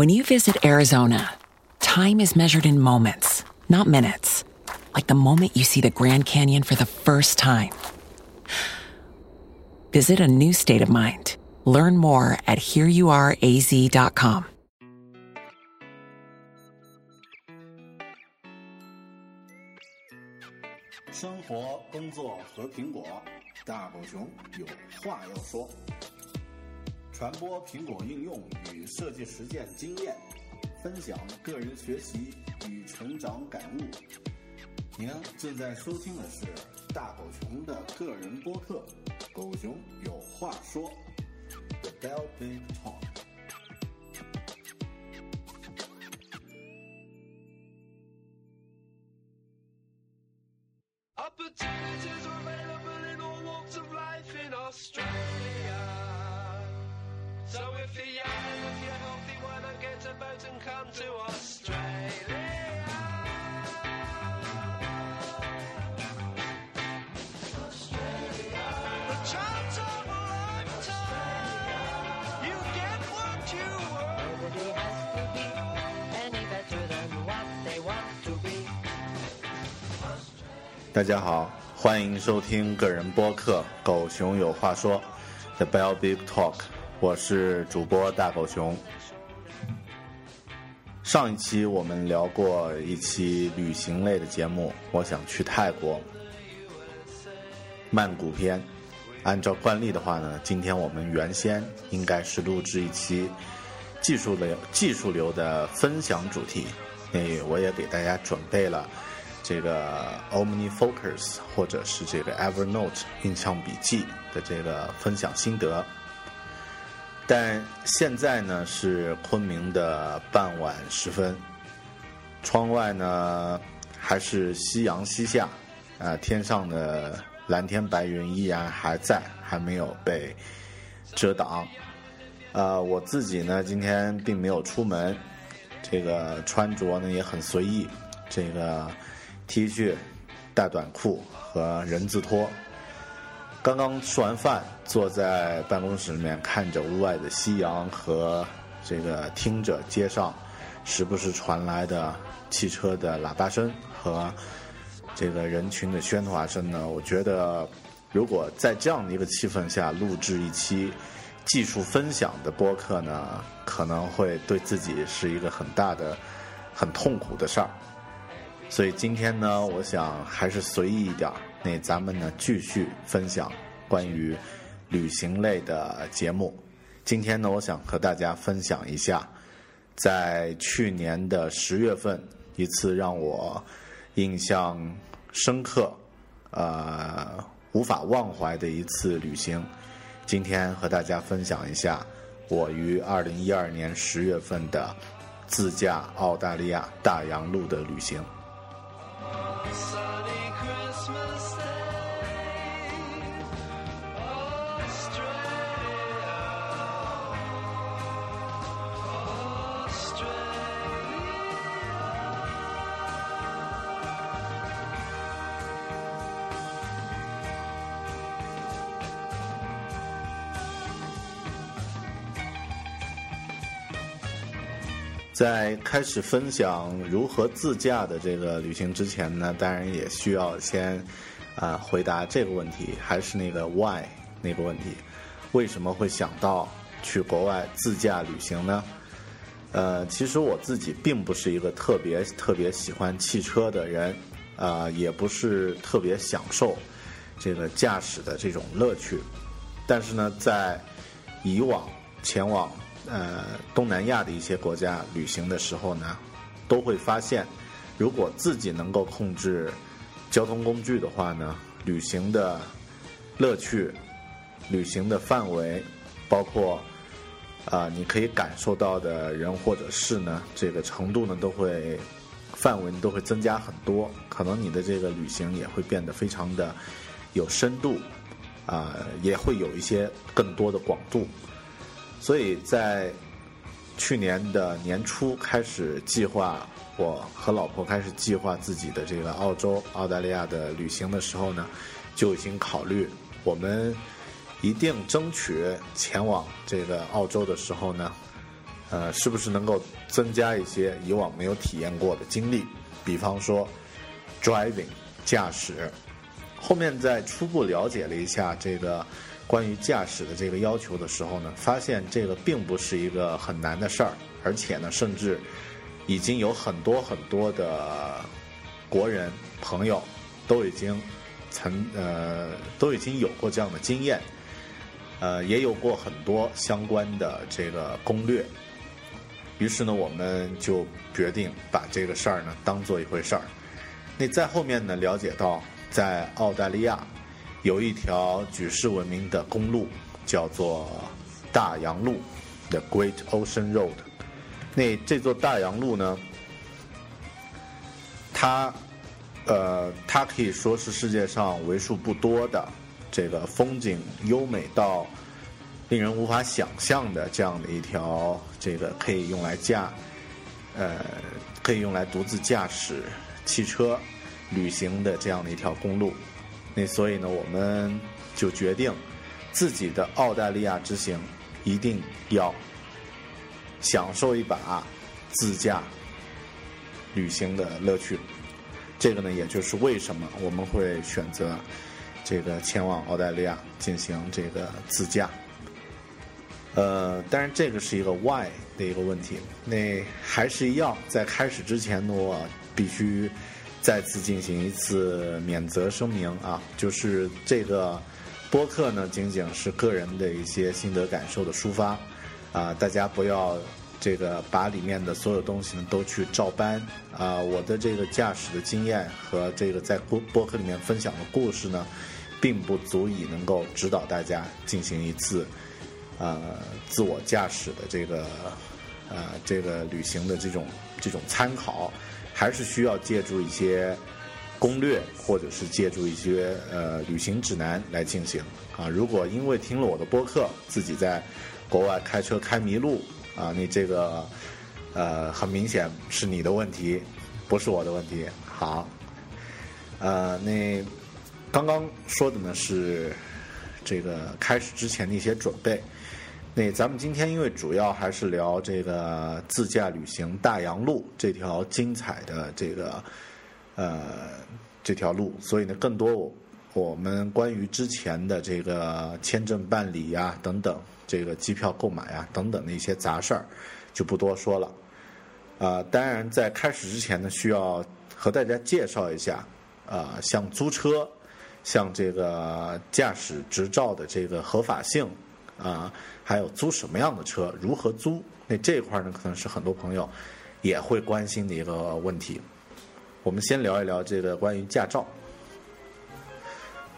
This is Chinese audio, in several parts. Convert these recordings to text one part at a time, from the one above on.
When you visit Arizona, time is measured in moments, not minutes. Like the moment you see the Grand Canyon for the first time. Visit a new state of mind. Learn more at hereyouareaz.com. 生活、工作和苹果，大狗熊有话要说。 传播苹果应用与设计实践经验，分享个人学习与成长感悟。您正在收听的是大狗熊的个人播客《狗熊有话说》，The Bell Big Talk。Opportunities are available in all walks of life in Australia. So if you're young and if you're healthy, why not get a boat and come to Australia? Australia. The chance of a lifetime. You get what you earn. Nobody has to be any better than what they want to be. 大家好，欢迎收听个人播客《狗熊有话说》The Bell Big Talk，我是主播大狗熊。上一期我们聊过一期旅行类的节目，我想去泰国曼谷篇。按照惯例的话呢，今天我们原先应该是录制一期技术流技术流的分享主题，那我也给大家准备了这个 OmniFocus 或者是这个 Evernote 印象笔记的这个分享心得。但现在呢是昆明的傍晚时分，窗外呢还是夕阳西下，啊、天上的蓝天白云依然还在，还没有被遮挡。呃，我自己呢今天并没有出门，这个穿着呢也很随意，这个 T 恤、大短裤和人字拖。刚刚吃完饭，坐在办公室里面，看着屋外的夕阳和这个听着街上时不时传来的汽车的喇叭声和这个人群的喧哗声呢，我觉得如果在这样的一个气氛下录制一期技术分享的播客呢，可能会对自己是一个很大的、很痛苦的事儿。所以今天呢，我想还是随意一点儿。那咱们呢继续分享关于旅行类的节目。今天呢，我想和大家分享一下，在去年的十月份一次让我印象深刻、呃无法忘怀的一次旅行。今天和大家分享一下我于二零一二年十月份的自驾澳大利亚大洋路的旅行。Christmas Day, 在开始分享如何自驾的这个旅行之前呢，当然也需要先啊、呃回答这个问题，还是那个 why 那个问题，为什么会想到去国外自驾旅行呢？呃，其实我自己并不是一个特别特别喜欢汽车的人，啊、也不是特别享受这个驾驶的这种乐趣。但是呢，在以往前往呃东南亚的一些国家旅行的时候呢，都会发现，如果自己能够控制交通工具的话呢，旅行的乐趣、旅行的范围，包括啊、你可以感受到的人或者事呢，这个程度呢都会范围都会增加很多，可能你的这个旅行也会变得非常的有深度，啊、也会有一些更多的广度，所以在去年的年初开始计划，我和老婆开始计划自己的这个澳洲、澳大利亚的旅行的时候呢，就已经考虑我们一定争取前往这个澳洲的时候呢，呃，是不是能够增加一些以往没有体验过的经历，比方说 driving 驾驶。后面在初步了解了一下这个关于驾驶的这个要求的时候呢，发现这个并不是一个很难的事儿，而且呢，甚至已经有很多很多的国人朋友都已经曾呃都已经有过这样的经验，呃，也有过很多相关的这个攻略。于是呢，我们就决定把这个事儿呢当做一回事儿。那在后面呢，了解到在澳大利亚有一条举世闻名的公路，叫做大洋路 （The Great Ocean Road）。那这座大洋路呢，它呃，它可以说是世界上为数不多的这个风景优美到令人无法想象的这样的一条这个可以用来驾呃可以用来独自驾驶汽车旅行的这样的一条公路。那所以呢，我们就决定自己的澳大利亚之行一定要享受一把自驾旅行的乐趣。这个呢，也就是为什么我们会选择这个前往澳大利亚进行这个自驾。呃，当然这个是一个 why 的一个问题。那还是一样，在开始之前呢，我必须再次进行一次免责声明啊，就是这个播客呢，仅仅是个人的一些心得感受的抒发啊，大家不要这个把里面的所有东西呢都去照搬啊。我的这个驾驶的经验和这个在播播客里面分享的故事呢，并不足以能够指导大家进行一次。呃，自我驾驶的这个呃这个旅行的这种这种参考，还是需要借助一些攻略，或者是借助一些呃旅行指南来进行啊。如果因为听了我的播客，自己在国外开车开迷路啊，你这个呃很明显是你的问题，不是我的问题。好，呃，那刚刚说的呢是这个开始之前的一些准备。那咱们今天因为主要还是聊这个自驾旅行大洋路这条精彩的这个呃这条路，所以呢，更多我我们关于之前的这个签证办理呀、等等，这个机票购买呀、等等的一些杂事儿就不多说了。啊，当然在开始之前呢，需要和大家介绍一下，啊，像租车，像这个驾驶执照的这个合法性。啊，还有租什么样的车，如何租？那这一块呢，可能是很多朋友也会关心的一个问题。我们先聊一聊这个关于驾照。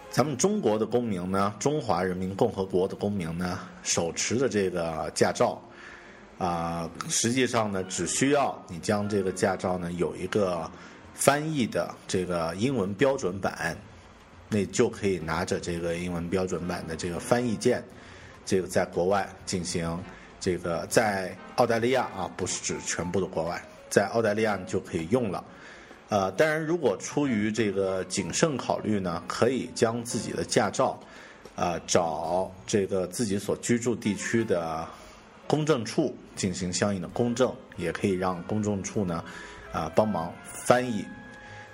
咱们中国的公民呢，中华人民共和国的公民呢，手持的这个驾照啊，实际上呢，只需要你将这个驾照呢有一个翻译的这个英文标准版，那就可以拿着这个英文标准版的这个翻译件。这个在国外进行这个，在澳大利亚啊，不是指全部的国外，在澳大利亚就可以用了。呃，当然，如果出于这个谨慎考虑呢，可以将自己的驾照，啊、找这个自己所居住地区的公证处进行相应的公证，也可以让公证处呢，啊、帮忙翻译。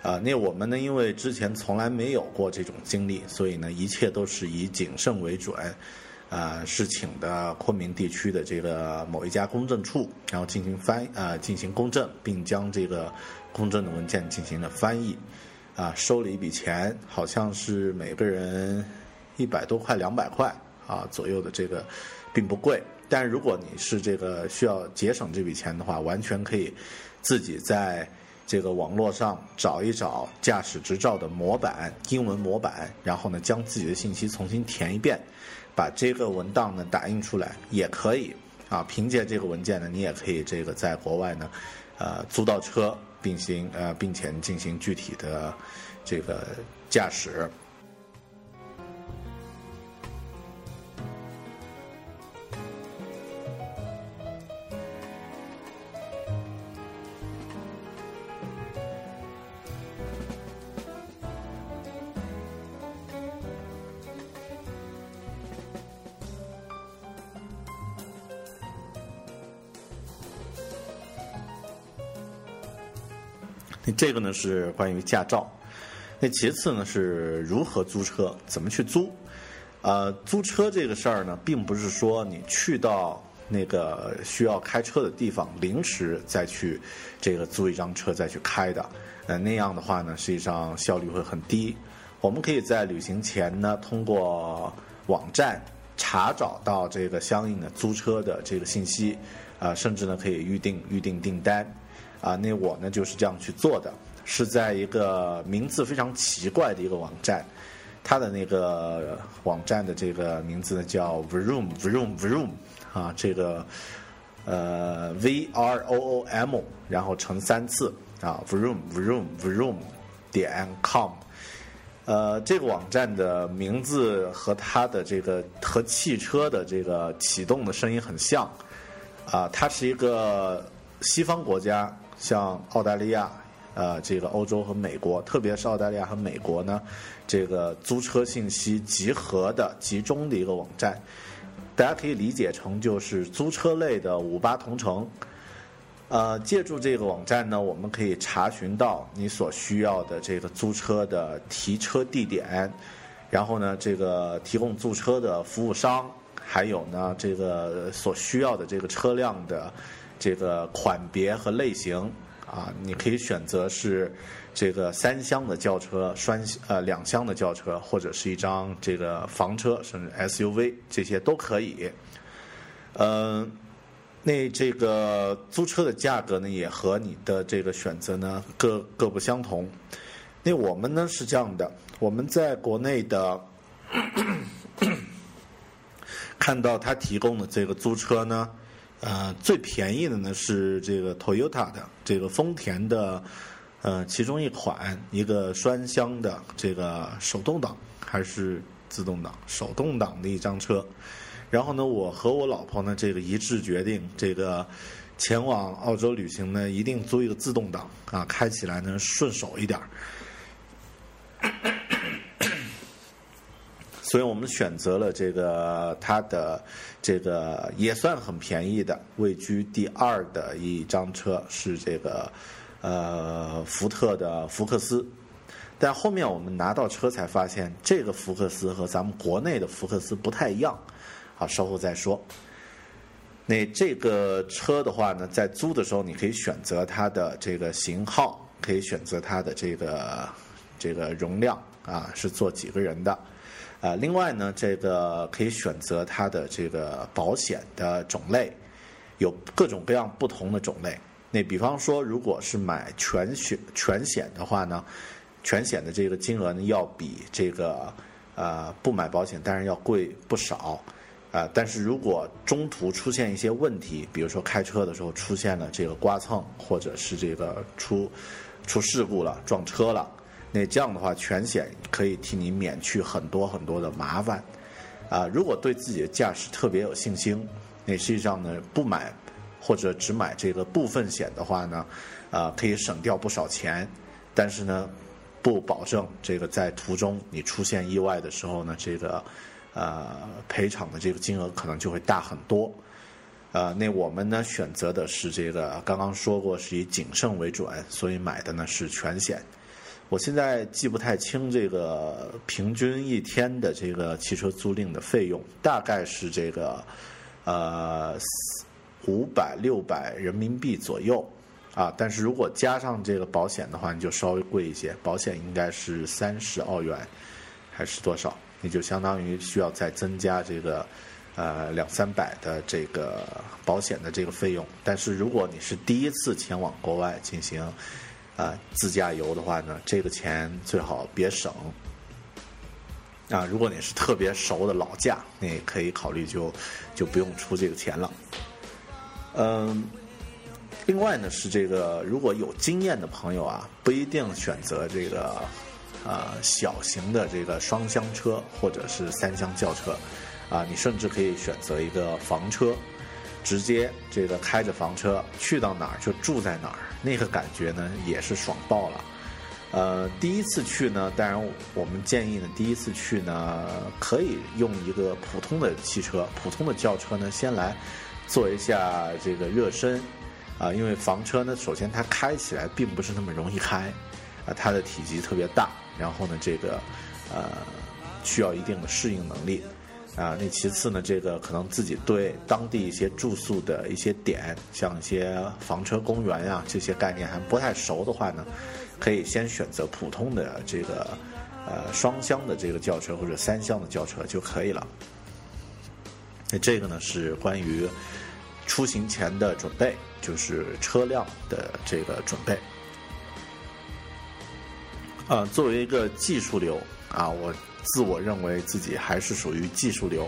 啊，那我们呢，因为之前从来没有过这种经历，所以呢，一切都是以谨慎为准。呃，是请的昆明地区的这个某一家公证处，然后进行翻呃进行公证，并将这个公证的文件进行了翻译，啊，收了一笔钱，好像是每个人一百多块、两百块啊左右的这个，并不贵。但如果你是这个需要节省这笔钱的话，完全可以自己在这个网络上找一找驾驶执照的模板，英文模板，然后呢将自己的信息重新填一遍，把这个文档呢打印出来也可以啊。凭借这个文件呢，你也可以这个在国外呢，呃租到车，并行呃并且进行具体的这个驾驶。这个呢是关于驾照，那其次呢是如何租车，怎么去租？呃，租车这个事儿呢，并不是说你去到那个需要开车的地方，临时再去这个租一张车再去开的。呃，那样的话呢，实际上效率会很低。我们可以在旅行前呢，通过网站查找到这个相应的租车的这个信息，啊、甚至呢可以预定预定订单。啊，那我呢就是这样去做的，是在一个名字非常奇怪的一个网站，它的那个网站的这个名字呢叫 Vroom Vroom Vroom 啊，这个呃 V R O O M，然后乘三次啊 Vroom Vroom Vroom 点 com。呃，这个网站的名字和它的这个和汽车的这个启动的声音很像，啊、它是一个西方国家，像澳大利亚、呃，这个欧洲和美国，特别是澳大利亚和美国呢，这个租车信息集合的集中的一个网站，大家可以理解成就是租车类的五八同城。呃，借助这个网站呢，我们可以查询到你所需要的这个租车的提车地点，然后呢，这个提供租车的服务商，还有呢，这个所需要的这个车辆的这个款别和类型啊，你可以选择是这个三厢的轿车、双呃两厢的轿车，或者是一张这个房车，甚至 SUV 这些都可以。嗯、那这个租车的价格呢，也和你的这个选择呢各各不相同。那我们呢是这样的，我们在国内的 看到他提供的这个租车呢，呃，最便宜的呢是这个 Toyota 的这个丰田的，呃，其中一款一个双厢的这个手动挡还是自动挡？手动挡的一张车。然后呢，我和我老婆呢，这个一致决定，这个前往澳洲旅行呢，一定租一个自动挡啊，开起来呢顺手一点儿。所以我们选择了这个它的这个也算很便宜的，位居第二的一张车是这个呃福特的福克斯。但后面我们拿到车才发现，这个福克斯和咱们国内的福克斯不太一样。好，稍后再说。那这个车的话呢，在租的时候，你可以选择它的这个型号，可以选择它的这个这个容量啊，是坐几个人的。啊，另外呢，这个可以选择它的这个保险的种类，有各种各样不同的种类。那比方说，如果是买全险全险的话呢，全险的这个金额呢，要比这个呃不买保险当然要贵不少。啊、但是如果中途出现一些问题，比如说开车的时候出现了这个刮蹭，或者是这个出出事故了、撞车了，那这样的话，全险可以替你免去很多很多的麻烦。啊、如果对自己的驾驶特别有信心，那实际上呢，不买或者只买这个部分险的话呢，啊、可以省掉不少钱，但是呢，不保证这个在途中你出现意外的时候呢，这个。呃，赔偿的这个金额可能就会大很多。呃，那我们呢选择的是这个，刚刚说过是以谨慎为准，所以买的呢是全险。我现在记不太清这个平均一天的这个汽车租赁的费用，大概是这个呃五百六百人民币左右啊。但是如果加上这个保险的话，你就稍微贵一些，保险应该是三十澳元还是多少？你就相当于需要再增加这个呃两三百的这个保险的这个费用。但是如果你是第一次前往国外进行啊、自驾游的话呢，这个钱最好别省。啊，如果你是特别熟的老驾，你可以考虑就就不用出这个钱了。嗯，另外呢是这个，如果有经验的朋友啊，不一定选择这个呃小型的这个双厢车或者是三厢轿车，啊，你甚至可以选择一个房车，直接这个开着房车去到哪儿就住在哪儿，那个感觉呢也是爽爆了。呃，第一次去呢，当然我们建议呢，第一次去呢，可以用一个普通的汽车、普通的轿车呢，先来做一下这个热身啊、因为房车呢，首先它开起来并不是那么容易开啊、它的体积特别大，然后呢，这个呃需要一定的适应能力啊、那其次呢，这个可能自己对当地一些住宿的一些点，像一些房车公园呀、这些概念还不太熟的话呢，可以先选择普通的这个呃双厢的这个轿车或者三厢的轿车就可以了。那这个呢是关于出行前的准备，就是车辆的这个准备。呃，作为一个技术流啊，我自我认为自己还是属于技术流，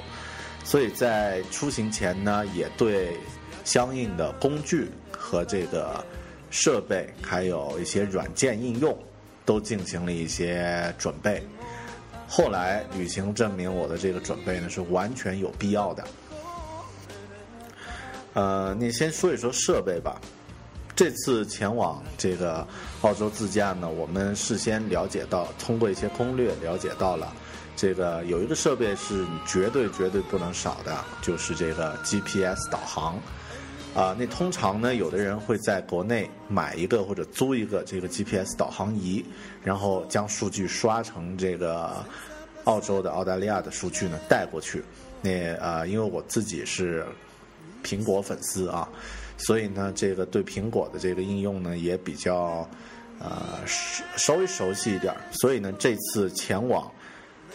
所以在出行前呢，也对相应的工具和这个设备，还有一些软件应用，都进行了一些准备。后来旅行证明我的这个准备呢是完全有必要的。呃，你先说一说设备吧。这次前往这个澳洲自驾呢，我们事先了解到，通过一些攻略了解到了，这个有一个设备是你绝对绝对不能少的，就是这个 GPS 导航。啊，那通常呢，有的人会在国内买一个或者租一个这个 GPS 导航仪，然后将数据刷成这个澳洲的、澳大利亚的数据呢带过去。那呃，因为我自己是苹果粉丝啊，所以呢，这个对苹果的这个应用呢也比较呃稍稍微熟悉一点儿。所以呢，这次前往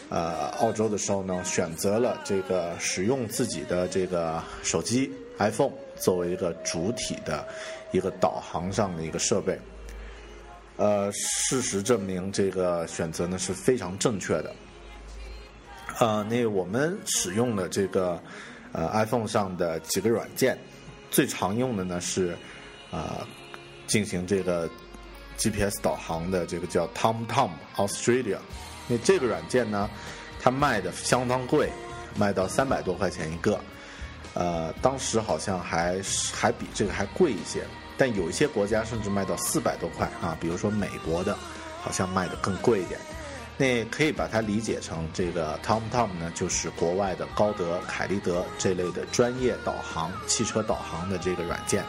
呃澳洲的时候呢，选择了这个使用自己的这个手机 iPhone 作为一个主体的一个导航上的一个设备。呃，事实证明这个选择呢是非常正确的。呃，那我们使用的这个呃 iPhone 上的几个软件，最常用的呢是呃进行这个 GPS 导航的这个叫 TomTom Australia。那这个软件呢，它卖的相当贵，卖到三百多块钱一个。呃，当时好像还还比这个还贵一些，但有一些国家甚至卖到四百多块啊，比如说美国的，好像卖的更贵一点。那可以把它理解成这个 TomTom 呢，就是国外的高德、凯立德这类的专业导航、汽车导航的这个软件。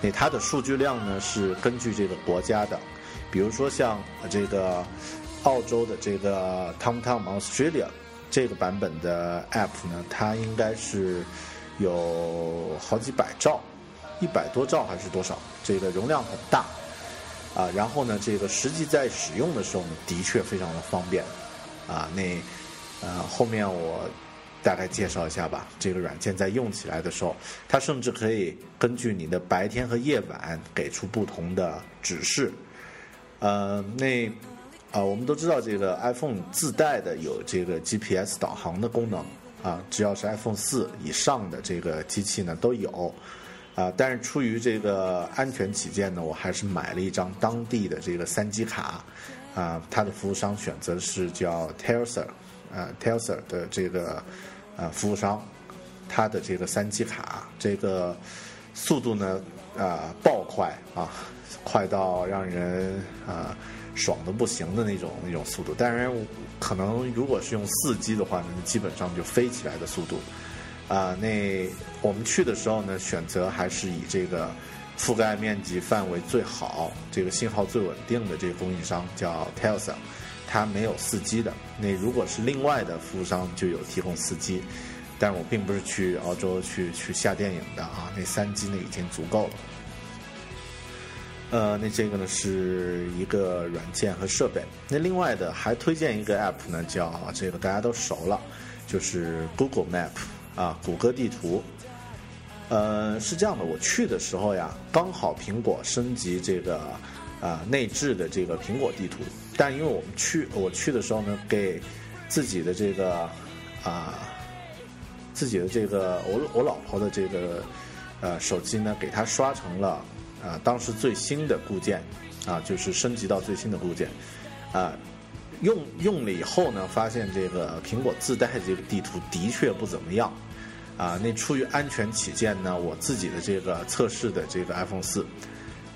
那它的数据量呢是根据这个国家的，比如说像这个澳洲的这个 TomTom Australia 这个版本的 App 呢，它应该是有好几百兆，一百多兆还是多少？这个容量很大。啊，然后呢，这个实际在使用的时候呢，的确非常的方便，啊，那呃后面我大概介绍一下吧。这个软件在用起来的时候，它甚至可以根据你的白天和夜晚给出不同的指示。呃，那啊，我们都知道这个 iPhone 自带的有这个 GPS 导航的功能啊，只要是 iPhone 四以上的这个机器呢都有。啊，但是出于这个安全起见呢，我还是买了一张当地的这个三 G 卡，啊，它的服务商选择是叫 Telsa，Telsa 的这个呃服务商，它的这个三 G 卡，这个速度呢啊爆快啊，快到让人啊爽的不行的那种那种速度。当然，可能如果是用四 G 的话呢，基本上就飞起来的速度。啊，那我们去的时候呢，选择还是以这个覆盖面积范围最好、这个信号最稳定的这个供应商叫 Telsa，它没有四 G 的。那如果是另外的服务商就有提供四 G，但我并不是去澳洲去去下电影的啊，那三 G 呢已经足够了。呃，那这个呢是一个软件和设备。那另外的还推荐一个 app 呢，叫这个大家都熟了，就是 Google Map 啊，谷歌地图。呃，是这样的，我去的时候呀，刚好苹果升级这个啊、内置的这个苹果地图，但因为我们去我去的时候呢，给自己的这个啊、自己的这个我我老婆的这个呃手机呢，给它刷成了啊、当时最新的固件啊、就是升级到最新的固件啊、用用了以后呢，发现这个苹果自带这个地图的确不怎么样。啊，那出于安全起见呢，我自己的这个测试的这个 iPhone 四，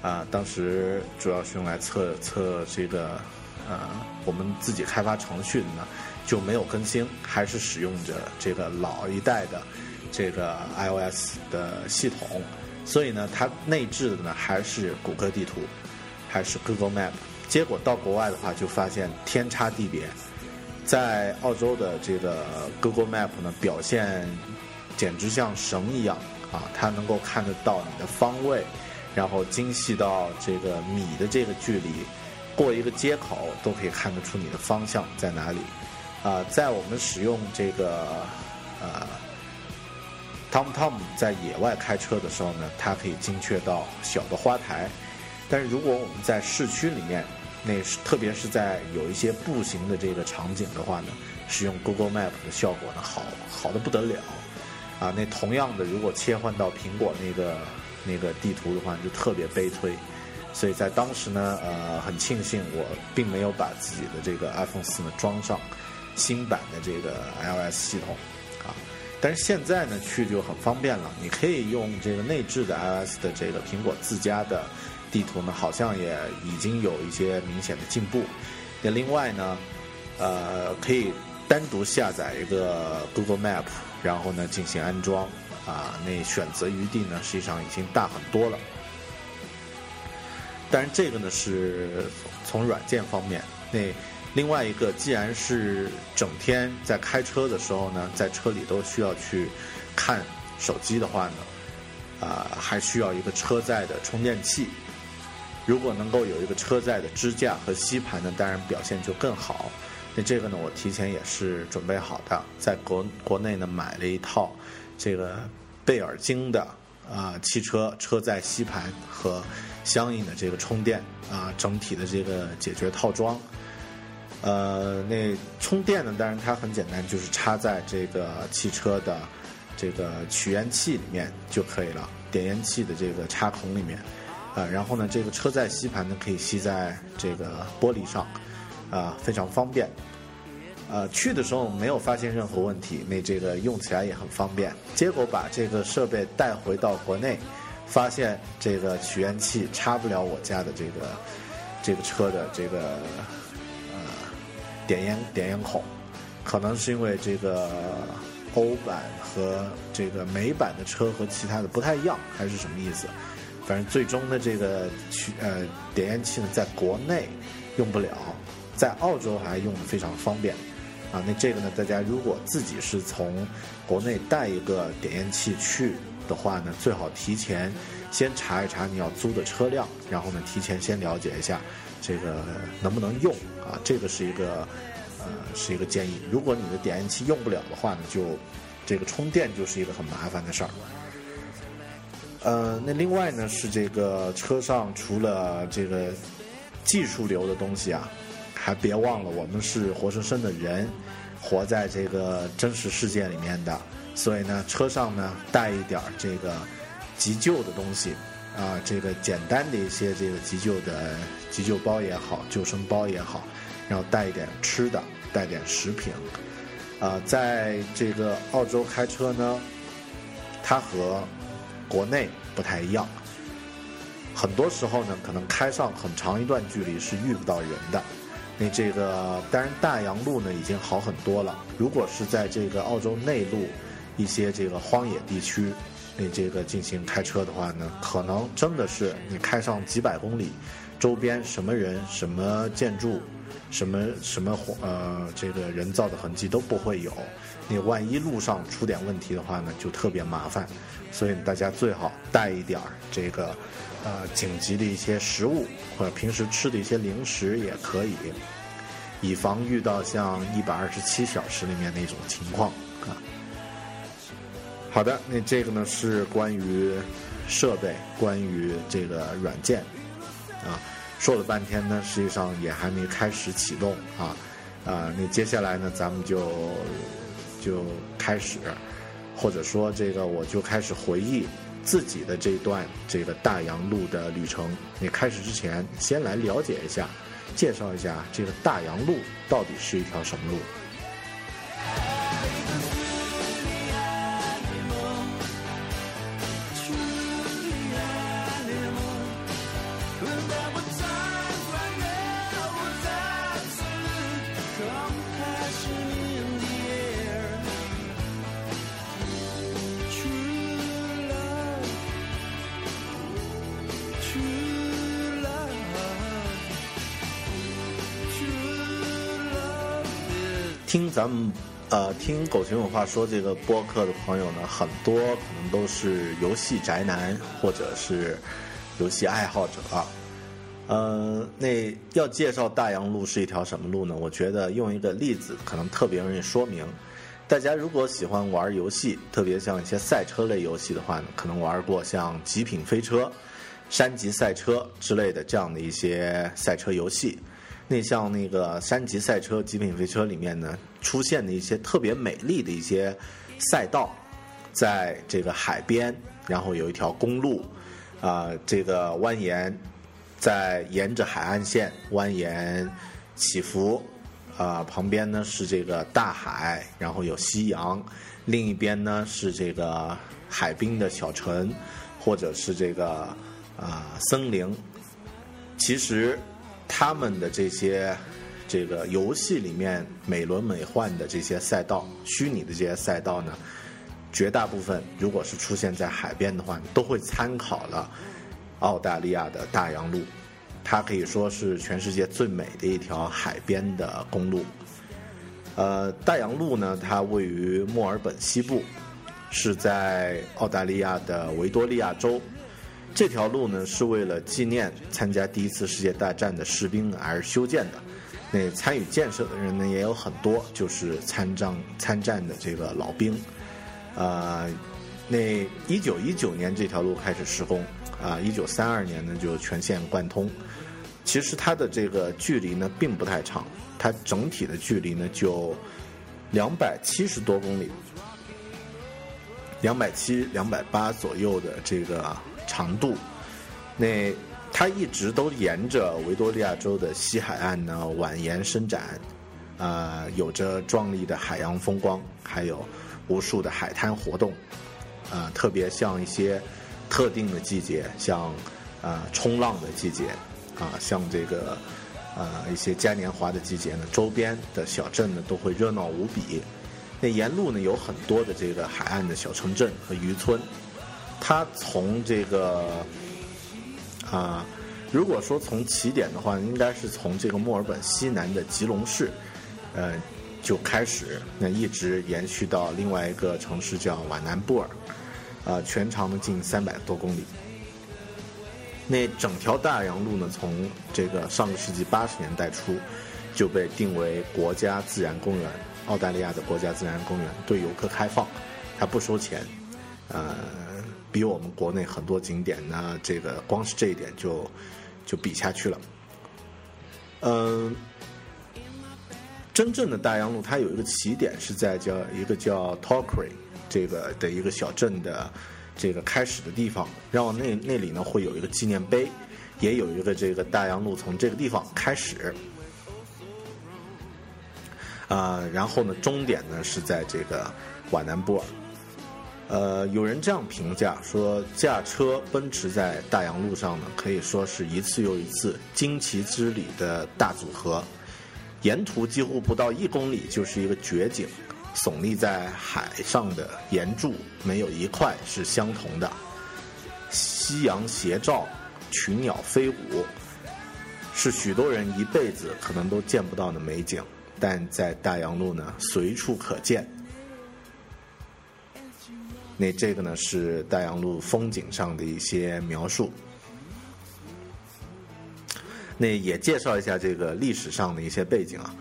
啊，当时主要是用来测测这个，呃，我们自己开发程序的呢，就没有更新，还是使用着这个老一代的这个 iOS 的系统，所以呢，它内置的呢还是谷歌地图，还是 Google Map。结果到国外的话，就发现天差地别。在澳洲的这个 Google Map 呢，表现简直像神一样啊！它能够看得到你的方位，然后精细到这个米的这个距离，过一个街口都可以看得出你的方向在哪里。啊，在我们使用这个呃 TomTom 在野外开车的时候呢，它可以精确到小的花台，但是如果我们在市区里面，那是特别是在有一些步行的这个场景的话呢，使用 Google Map 的效果呢好好的不得了。啊，那同样的，如果切换到苹果那个那个地图的话，就特别悲催。所以在当时呢，呃，很庆幸我并没有把自己的这个 iPhone 四呢装上新版的这个 iOS 系统。但是现在呢，去就很方便了，你可以用这个内置的 iOS 的这个苹果自家的地图呢，好像也已经有一些明显的进步。那另外呢，呃，可以单独下载一个 Google Map，然后呢进行安装啊，那选择余地呢实际上已经大很多了。当然，这个呢是从软件方面。那另外一个，既然是整天在开车的时候呢，在车里都需要去看手机的话呢，啊、还需要一个车载的充电器。如果能够有一个车载的支架和吸盘呢，当然表现就更好。那这个呢，我提前也是准备好的，在国国内呢买了一套这个贝尔金的啊、汽车车载吸盘和相应的这个充电啊、整体的这个解决套装。呃，那充电呢，当然它很简单，就是插在这个汽车的这个取烟器里面就可以了，点烟器的这个插孔里面。啊，然后呢，这个车载吸盘呢可以吸在这个玻璃上，啊，非常方便。呃，去的时候没有发现任何问题，那这个用起来也很方便。结果把这个设备带回到国内，发现这个取烟器插不了我家的这个这个车的这个点烟点烟孔，可能是因为这个欧版和这个美版的车和其他的不太一样，还是什么意思？反正最终的这个去呃点烟器呢，在国内用不了，在澳洲还用的非常方便。啊，那这个呢，大家如果自己是从国内带一个点烟器去的话呢，最好提前先查一查你要租的车辆，然后呢，提前先了解一下这个能不能用啊，这个是一个呃是一个建议。如果你的点烟器用不了的话呢，就这个充电就是一个很麻烦的事儿。呃，那另外呢是这个车上除了这个技术流的东西啊，还别忘了我们是活生生的人，活在这个真实世界里面的，所以呢，车上呢带一点这个急救的东西啊，这个简单的一些这个急救的急救包也好，救生包也好，然后带一点吃的，带点食品。啊，在这个澳洲开车呢，它和国内不太一样。很多时候呢，可能开上很长一段距离是遇不到人的。那这个当然大洋路呢已经好很多了。如果是在这个澳洲内陆一些这个荒野地区，你这个进行开车的话呢，可能真的是你开上几百公里，周边什么人、什么建筑、什么什么呃这个人造的痕迹都不会有。你万一路上出点问题的话呢，就特别麻烦。所以大家最好带一点儿这个呃紧急的一些食物，或者平时吃的一些零食也可以，以防遇到像一百二十七小时里面那种情况啊。好的，那这个呢是关于设备，关于这个软件啊，说了半天呢，实际上也还没开始启动啊啊，那接下来呢，咱们就就开始，或者说这个我就开始回忆自己的这段这个大洋路的旅程。你开始之前，先来了解一下，介绍一下这个大洋路到底是一条什么路。咱们呃听狗熊有话说这个播客的朋友呢，很多可能都是游戏宅男或者是游戏爱好者。呃，那要介绍大洋路是一条什么路呢？我觉得用一个例子可能特别容易说明。大家如果喜欢玩游戏，特别像一些赛车类游戏的话呢，可能玩过像《极品飞车》《山脊赛车》之类的这样的一些赛车游戏。那像那个山脊赛车、极品飞车里面呢，出现的一些特别美丽的一些赛道，在这个海边，然后有一条公路，啊、这个蜿蜒，在沿着海岸线蜿蜒起伏，啊、旁边呢是这个大海，然后有夕阳，另一边呢是这个海滨的小城，或者是这个啊、森林。其实他们的这些这个游戏里面美轮美奂的这些赛道，虚拟的这些赛道呢，绝大部分如果是出现在海边的话，都会参考了澳大利亚的大洋路，它可以说是全世界最美的一条海边的公路。呃，大洋路呢，它位于墨尔本西部，是在澳大利亚的维多利亚州。这条路呢是为了纪念参加第一次世界大战的士兵而修建的。那参与建设的人呢也有很多，就是参战参战的这个老兵。呃，那一九一九年这条路开始施工，啊，一九三二年呢就全线贯通。其实它的这个距离呢并不太长，它整体的距离呢就两百七十多公里，两百七、两百八左右的这个长度。那它一直都沿着维多利亚州的西海岸呢蜿蜒伸展，啊、有着壮丽的海洋风光，还有无数的海滩活动，啊、特别像一些特定的季节，像啊冲浪的季节，啊，像这个啊一些嘉年华的季节呢，周边的小镇呢都会热闹无比。那沿路呢有很多的这个海岸的小城镇和渔村，它从这个啊，如果说从起点的话，应该是从这个墨尔本西南的吉隆市，呃，就开始，那一直延续到另外一个城市叫瓦南布尔，啊，全长呢近三百多公里。那整条大洋路呢，从这个上个世纪八十年代初就被定为国家自然公园，澳大利亚的国家自然公园，对游客开放，它不收钱，呃，比我们国内很多景点呢，这个光是这一点就就比下去了。嗯、真正的大洋路它有一个起点是在叫一个叫 Torquay 这个的一个小镇的这个开始的地方，然后那那里呢会有一个纪念碑，也有一个这个大洋路从这个地方开始。啊、然后呢，终点呢是在这个瓦南布尔。呃，有人这样评价说，驾车奔驰在大洋路上呢，可以说是一次又一次惊奇之旅的大组合。沿途几乎不到一公里就是一个绝景，耸立在海上的岩柱没有一块是相同的。夕阳斜照，群鸟飞舞，是许多人一辈子可能都见不到的美景，但在大洋路呢随处可见。那这个呢是大洋路风景上的一些描述。那也介绍一下这个历史上的一些背景啊，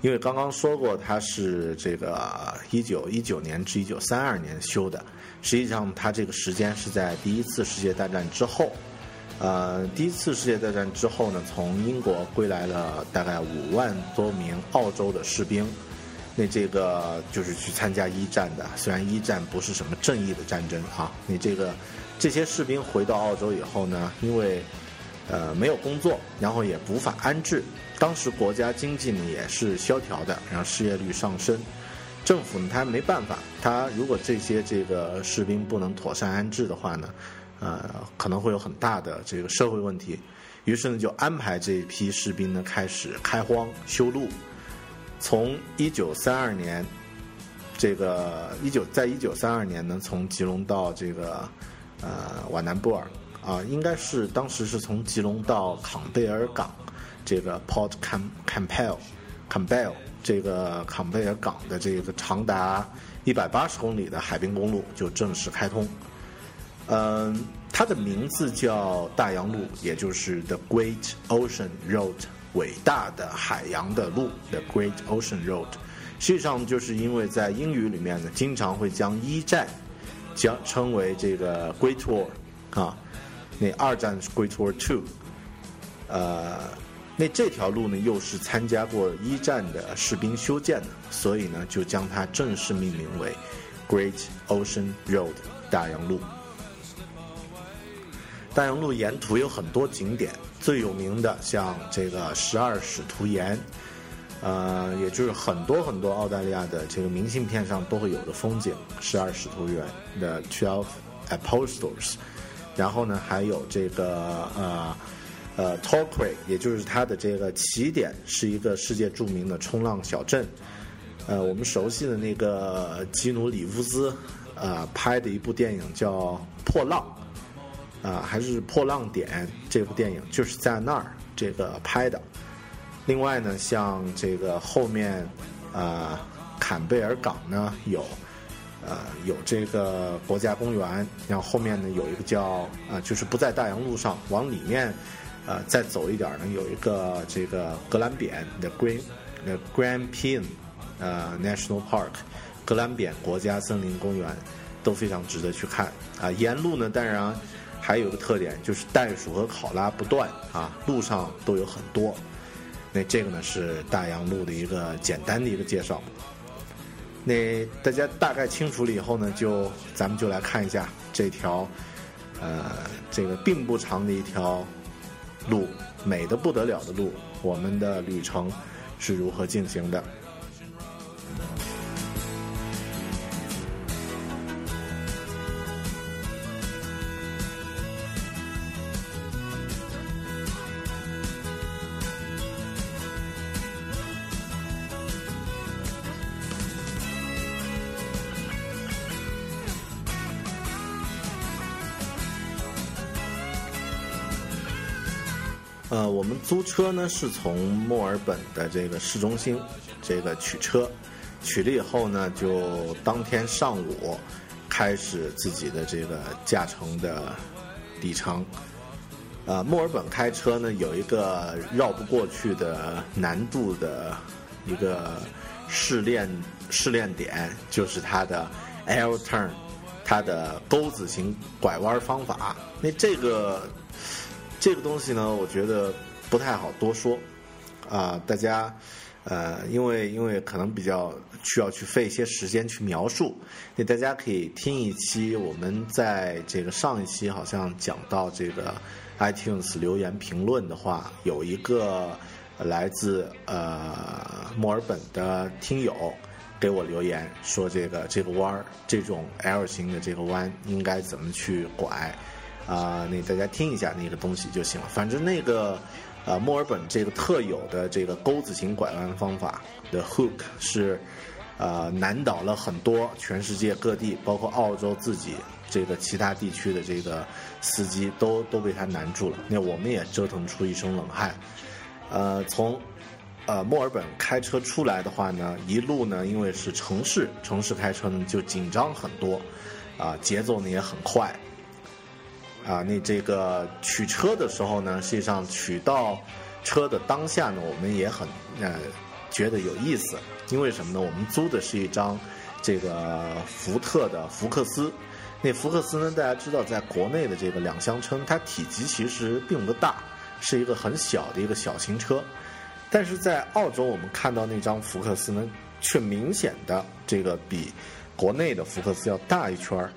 因为刚刚说过它是这个一九一九年至一九三二年修的，实际上它这个时间是在第一次世界大战之后。呃，第一次世界大战之后呢，从英国归来了大概五万多名澳洲的士兵，那这个就是去参加一战的。虽然一战不是什么正义的战争哈，你这个这些士兵回到澳洲以后呢，因为呃没有工作，然后也无法安置，当时国家经济呢也是萧条的，然后失业率上升，政府呢他没办法，他如果这些这个士兵不能妥善安置的话呢。呃，可能会有很大的这个社会问题，于是呢，就安排这一批士兵呢开始开荒修路。从一九三二年，这个一九在一九三二年呢，从吉隆到这个呃瓦南布尔啊，应该是当时是从吉隆到坎贝尔港，这个 Port Cam Campbell Campbell 这个坎贝尔港的这个长达一百八十公里的海滨公路就正式开通。嗯，它的名字叫大洋路，也就是 The Great Ocean Road，伟大的海洋的路，The Great Ocean Road。实际上，就是因为在英语里面呢，经常会将一战将称为这个 Great War 啊，那二战是 Great War Two，呃，那这条路呢又是参加过一战的士兵修建的，所以呢就将它正式命名为 Great Ocean Road 大洋路。大洋路沿途有很多景点，最有名的像这个十二使徒岩，呃，也就是很多很多澳大利亚的这个明信片上都会有的风景，十二使徒岩的 Twelve Apostles。然后呢，还有这个呃呃 Torquay，也就是它的这个起点是一个世界著名的冲浪小镇。呃，我们熟悉的那个基努里乌斯呃拍的一部电影叫《破浪》。啊，还是《破浪点》这部电影就是在那儿这个拍的。另外呢，像这个后面，呃，坎贝尔港呢有，呃，有这个国家公园，然后后面呢有一个叫啊，就是不在大洋路上，往里面，呃，再走一点呢有一个这个格兰扁的 Green 的 Grandpin 呃 National Park，格兰扁国家森林公园都非常值得去看啊。沿路呢，当然。还有个特点就是袋鼠和考拉不断啊，路上都有很多。那这个呢是大洋路的一个简单的一个介绍。那大家大概清楚了以后呢，就咱们就来看一下这条，呃，这个并不长的一条路，美的不得了的路，我们的旅程是如何进行的。租车呢是从墨尔本的这个市中心这个取车，取了以后呢，就当天上午开始自己的这个驾乘的里程。呃，墨尔本开车呢有一个绕不过去的难度的一个试炼试炼点，就是它的 L turn，它的钩子型拐弯方法。那这个。这个东西呢，我觉得不太好多说，啊，大家，呃，因为因为可能比较需要去费一些时间去描述，那大家可以听一期，我们在这个上一期好像讲到这个 iTunes 留言评论的话，有一个来自呃墨尔本的听友给我留言说，这个这个弯儿，这种 L 型的这个弯应该怎么去拐。啊，那大家听一下那个东西就行了。反正那个，呃，墨尔本这个特有的这个钩子型拐弯方法的 hook 是，呃，难倒了很多全世界各地，包括澳洲自己这个其他地区的这个司机都都被他难住了。那我们也折腾出一身冷汗。呃，从呃墨尔本开车出来的话呢，一路呢，因为是城市，城市开车呢就紧张很多，啊、节奏呢也很快。啊，那这个取车的时候呢，实际上取到车的当下呢，我们也很呃觉得有意思，因为什么呢？我们租的是一张这个福特的福克斯。那福克斯呢，大家知道，在国内的这个两厢车，它体积其实并不大，是一个很小的一个小型车。但是在澳洲，我们看到那张福克斯呢，却明显的这个比国内的福克斯要大一圈儿。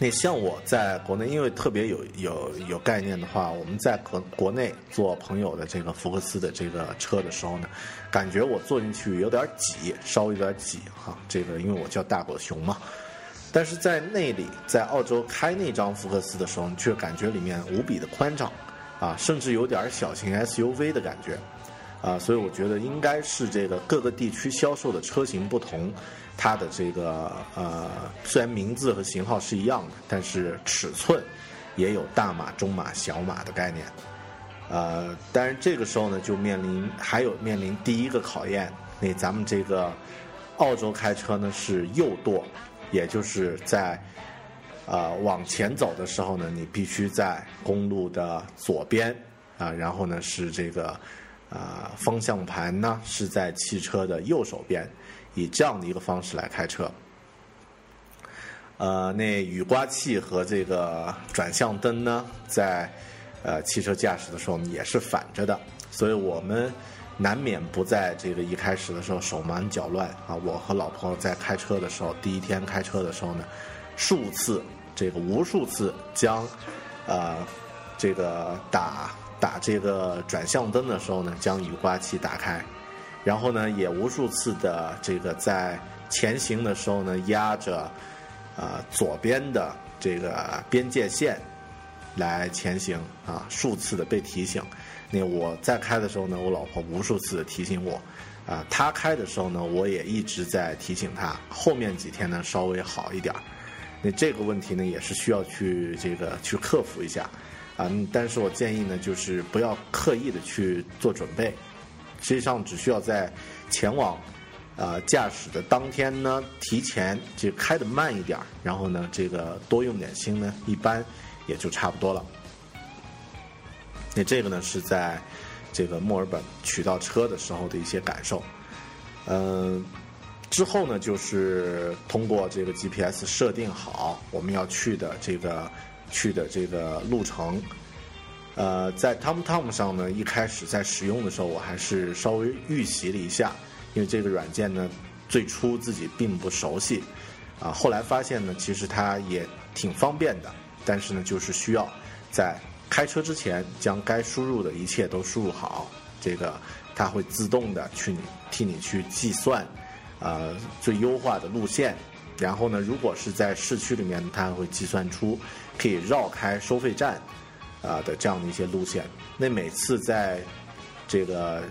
那像我在国内，因为特别有有有概念的话，我们在国国内做朋友的这个福克斯的这个车的时候呢，感觉我坐进去有点挤，稍微有点挤哈。这个因为我叫大狗熊嘛，但是在那里，在澳洲开那张福克斯的时候，却感觉里面无比的宽敞，啊，甚至有点小型 SUV 的感觉，啊，所以我觉得应该是这个各个地区销售的车型不同，它的这个呃，虽然名字和型号是一样的，但是尺寸也有大码、中码、小码的概念。呃，但是这个时候呢，就面临还有面临第一个考验，那咱们这个澳洲开车呢是右舵，也就是在呃往前走的时候呢，你必须在公路的左边啊、然后呢是这个啊、方向盘呢是在汽车的右手边，以这样的一个方式来开车。呃，那雨刮器和这个转向灯呢，在呃汽车驾驶的时候也是反着的，所以我们难免不在这个一开始的时候手忙脚乱啊。我和老婆在开车的时候，第一天开车的时候呢，数次这个无数次将呃这个打打这个转向灯的时候呢，将雨刮器打开，然后呢也无数次的这个在前行的时候呢压着。啊、左边的这个边界线来前行啊，数次的被提醒。那我在开的时候呢，我老婆无数次的提醒我，啊，她开的时候呢，我也一直在提醒她。后面几天呢，稍微好一点儿。那这个问题呢，也是需要去这个去克服一下啊。嗯但是我建议呢，就是不要刻意的去做准备，实际上只需要在前往。呃，驾驶的当天呢，提前就开得慢一点儿，然后呢，这个多用点心呢，一般也就差不多了。那这个呢，是在这个墨尔本取到车的时候的一些感受。嗯、之后呢，就是通过这个 GPS 设定好我们要去的这个去的这个路程。呃，在 TomTom 上呢，一开始在使用的时候，我还是稍微预习了一下。因为这个软件呢，最初自己并不熟悉，啊，后来发现呢，其实它也挺方便的，但是呢，就是需要在开车之前将该输入的一切都输入好，这个它会自动的去替你去计算，呃，最优化的路线，然后呢，如果是在市区里面，它会计算出可以绕开收费站，啊、的这样的一些路线。那每次在这个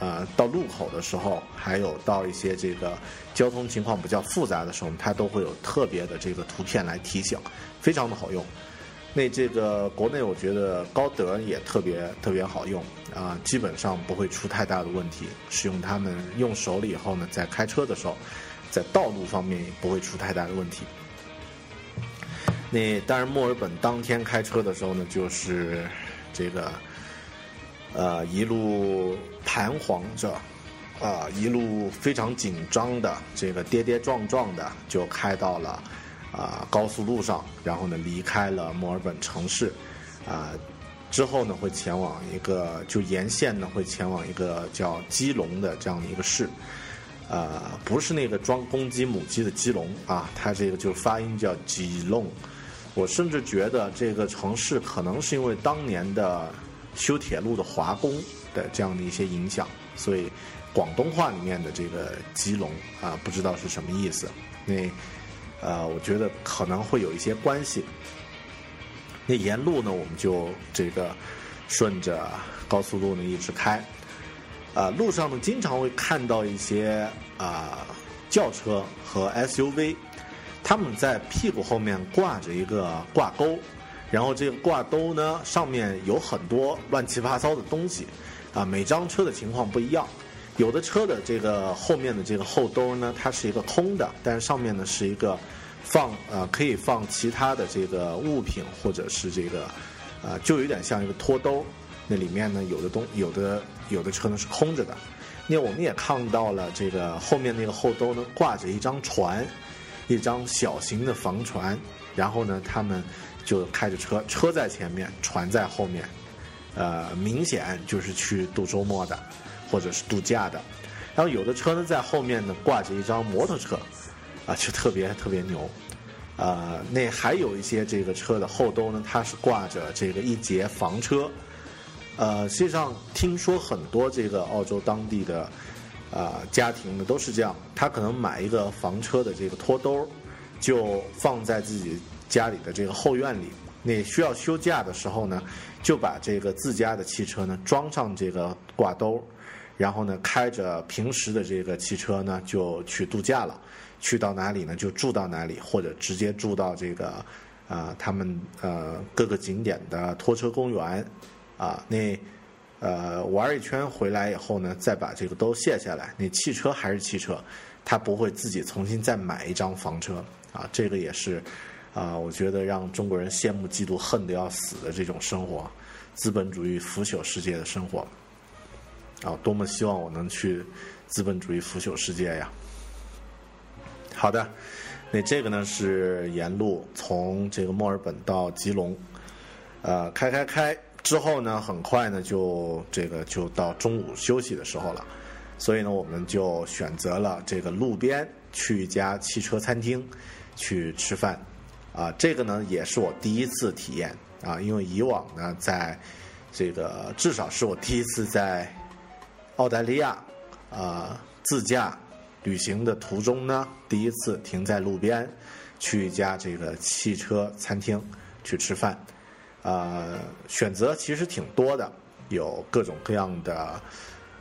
呃，到路口的时候，还有到一些这个交通情况比较复杂的时候，它都会有特别的这个图片来提醒，非常的好用。那这个国内我觉得高德也特别特别好用啊、基本上不会出太大的问题。使用它们用熟了以后呢，在开车的时候，在道路方面也不会出太大的问题。那当然，墨尔本当天开车的时候呢，就是这个呃，一路彷徨着，啊、一路非常紧张的，这个跌跌撞撞的就开到了啊、高速路上，然后呢离开了墨尔本城市，啊、之后呢会前往一个就沿线呢会前往一个叫基隆的这样的一个市，呃，不是那个装公鸡母鸡的鸡笼啊，它这个就发音叫基隆。我甚至觉得这个城市可能是因为当年的修铁路的华工的这样的一些影响，所以广东话里面的这个基隆啊，不知道是什么意思。那呃，我觉得可能会有一些关系。那沿路呢，我们就这个顺着高速路呢一直开，啊、路上呢经常会看到一些啊、轿车和 SUV，他们在屁股后面挂着一个挂钩，然后这个挂钩呢上面有很多乱七八糟的东西，啊，每张车的情况不一样。有的车的这个后面的这个后兜呢，它是一个空的，但是上面呢是一个放呃可以放其他的这个物品或者是这个呃就有点像一个拖兜，那里面呢有的东有的有的车呢是空着的。那我们也看到了这个后面那个后兜呢挂着一张船，一张小型的房船，然后呢他们就开着车，车在前面，船在后面，呃，明显就是去度周末的，或者是度假的。然后有的车呢在后面呢挂着一张摩托车，啊，就特别特别牛。呃，那还有一些这个车的后兜呢，它是挂着这个一节房车。呃，实际上听说很多这个澳洲当地的啊、家庭呢都是这样，他可能买一个房车的这个拖兜，就放在自己家里的这个后院里。那需要休假的时候呢，就把这个自家的汽车呢装上这个挂兜，然后呢开着平时的这个汽车呢就去度假了。去到哪里呢就住到哪里，或者直接住到这个啊、他们呃各个景点的拖车公园啊那。呃，玩一圈回来以后呢，再把这个都卸下来。那汽车还是汽车，他不会自己重新再买一张房车啊。这个也是啊、我觉得让中国人羡慕、嫉妒、恨得要死的这种生活，资本主义腐朽世界的生活啊！多么希望我能去资本主义腐朽世界呀！好的，那这个呢是沿路从这个墨尔本到吉隆，呃，开开开。之后呢，很快呢就这个就到中午休息的时候了，所以呢，我们就选择了这个路边去一家汽车餐厅去吃饭，啊，这个呢也是我第一次体验啊，因为以往呢，在这个至少是我第一次在澳大利亚啊自驾旅行的途中呢，第一次停在路边去一家这个汽车餐厅去吃饭。呃，选择其实挺多的，有各种各样的，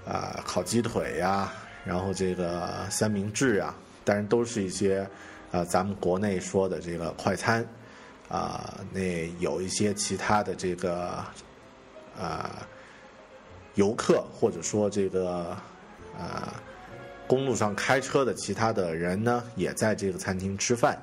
呃，烤鸡腿呀，然后这个三明治啊，当然都是一些，呃，咱们国内说的这个快餐，啊、那有一些其他的这个，啊、游客或者说这个，呃，公路上开车的其他的人呢，也在这个餐厅吃饭，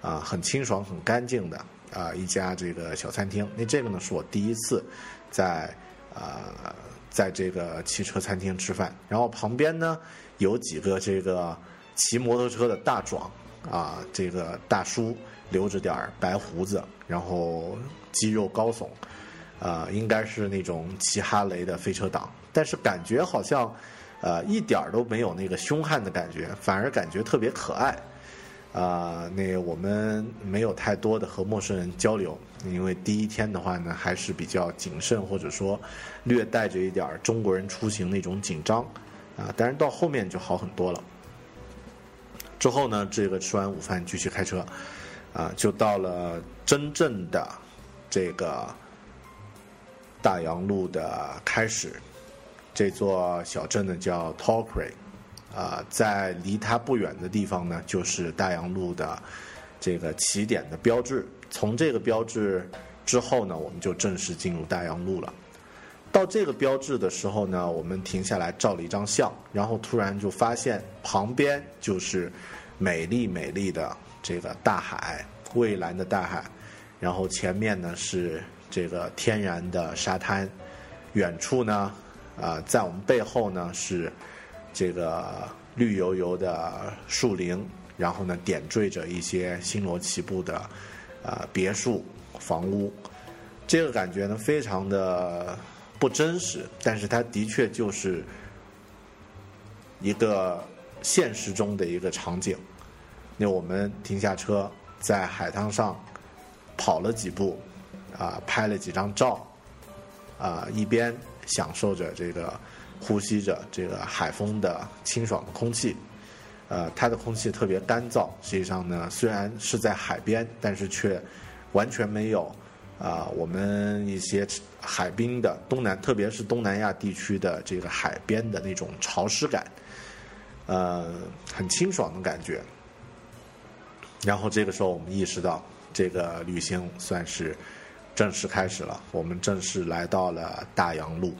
啊、很清爽、很干净的。啊、一家这个小餐厅。那这个呢是我第一次在啊、在这个汽车餐厅吃饭，然后旁边呢有几个这个骑摩托车的大壮啊，这个大叔留着点儿白胡子，然后肌肉高耸，啊，应该是那种骑哈雷的飞车党，但是感觉好像呃一点儿都没有那个凶悍的感觉，反而感觉特别可爱。啊、那我们没有太多的和陌生人交流，因为第一天的话呢，还是比较谨慎，或者说略带着一点中国人出行那种紧张啊。但是到后面就好很多了。之后呢，这个吃完午饭继续开车，啊，就到了真正的这个大洋路的开始。这座小镇呢叫 Torquay。啊、在离它不远的地方呢，就是大洋路的这个起点的标志。从这个标志之后呢，我们就正式进入大洋路了。到这个标志的时候呢，我们停下来照了一张相，然后突然就发现旁边就是美丽美丽的这个大海，蔚蓝的大海，然后前面呢是这个天然的沙滩，远处呢，啊、在我们背后呢是。这个绿油油的树林，然后呢点缀着一些星罗棋布的呃别墅房屋，这个感觉呢非常的不真实，但是它的确就是一个现实中的一个场景。那我们停下车，在海滩上跑了几步，啊、拍了几张照，啊、一边享受着这个。呼吸着这个海风的清爽的空气，呃，它的空气特别干燥。实际上呢，虽然是在海边，但是却完全没有啊、我们一些海滨的东南，特别是东南亚地区的这个海边的那种潮湿感，呃，很清爽的感觉。然后这个时候我们意识到，这个旅行算是正式开始了，我们正式来到了大洋路。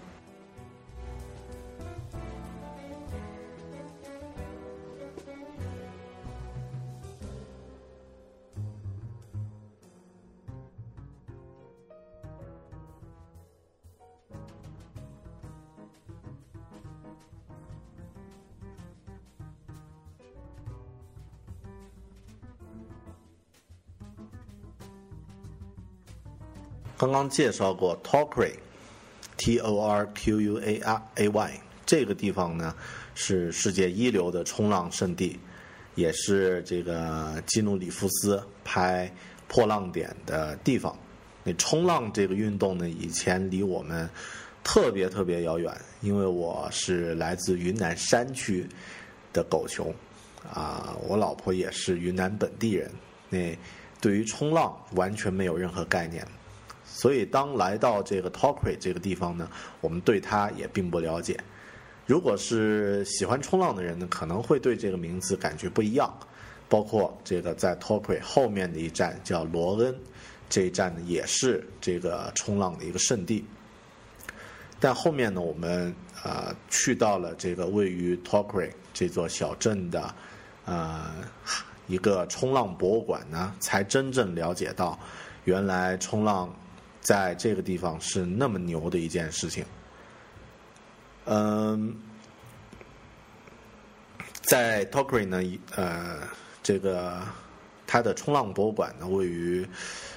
刚刚介绍过 Torquay，T O R Q U A R A Y 这个地方呢是世界一流的冲浪圣地，也是这个基努里夫斯拍破浪点的地方。那冲浪这个运动呢，以前离我们特别特别遥远，因为我是来自云南山区的狗熊，啊，我老婆也是云南本地人，那对于冲浪完全没有任何概念。所以，当来到这个 Torquay 这个地方呢，我们对它也并不了解。如果是喜欢冲浪的人呢，可能会对这个名字感觉不一样。包括这个在 Torquay 后面的一站叫罗恩，这一站呢也是这个冲浪的一个圣地。但后面呢，我们呃去到了这个位于 Torquay 这座小镇的呃一个冲浪博物馆呢，才真正了解到，原来冲浪在这个地方是那么牛的一件事情。嗯，在 Torquay 呢，呃，这个它的冲浪博物馆呢，位于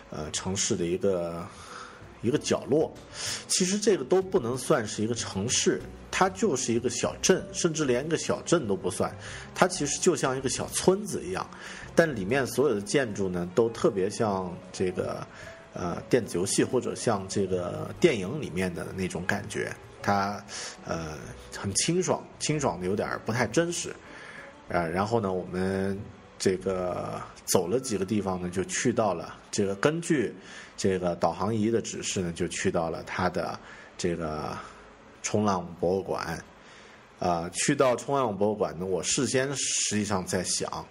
呃城市的一个一个角落。其实这个都不能算是一个城市，它就是一个小镇，甚至连一个小镇都不算。它其实就像一个小村子一样，但里面所有的建筑呢，都特别像这个呃电子游戏或者像这个电影里面的那种感觉。它呃很清爽，清爽的有点不太真实。呃，然后呢，我们这个走了几个地方呢，就去到了这个根据这个导航仪的指示呢，就去到了它的这个冲浪博物馆。啊、去到冲浪博物馆呢，我事先实际上在想，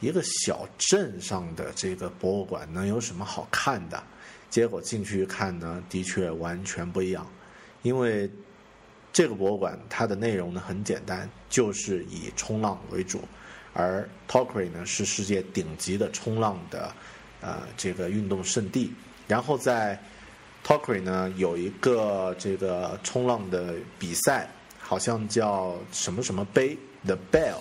一个小镇上的这个博物馆能有什么好看的？结果进去一看呢，的确完全不一样，因为这个博物馆它的内容呢很简单，就是以冲浪为主，而 Torquay 呢是世界顶级的冲浪的呃这个运动圣地。然后在 Torquay 呢有一个这个冲浪的比赛，好像叫什么什么杯 The Bell，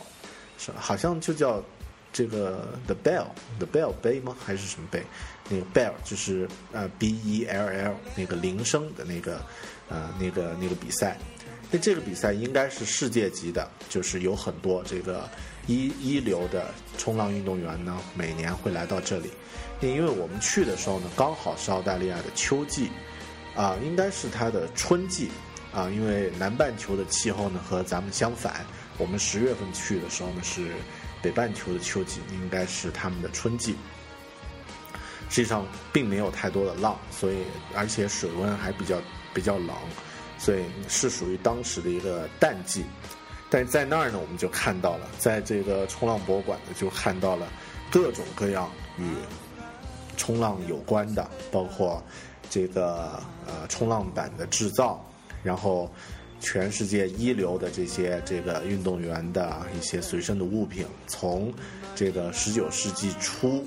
是好像就叫这个 The Bell The Bell 杯吗？还是什么杯？那个 Bell 就是呃 B E L L 那个铃声的那个呃那个那个比赛。那这个比赛应该是世界级的，就是有很多这个一一流的冲浪运动员呢，每年会来到这里。那因为我们去的时候呢，刚好是澳大利亚的秋季，啊、应该是它的春季，啊、因为南半球的气候呢和咱们相反，我们十月份去的时候呢是北半球的秋季，应该是他们的春季。实际上并没有太多的浪，所以而且水温还比较比较冷，所以是属于当时的一个淡季。但在那儿呢，我们就看到了，在这个冲浪博物馆呢，就看到了各种各样与冲浪有关的，包括这个呃冲浪板的制造，然后全世界一流的这些这个运动员的一些随身的物品，从这个十九世纪初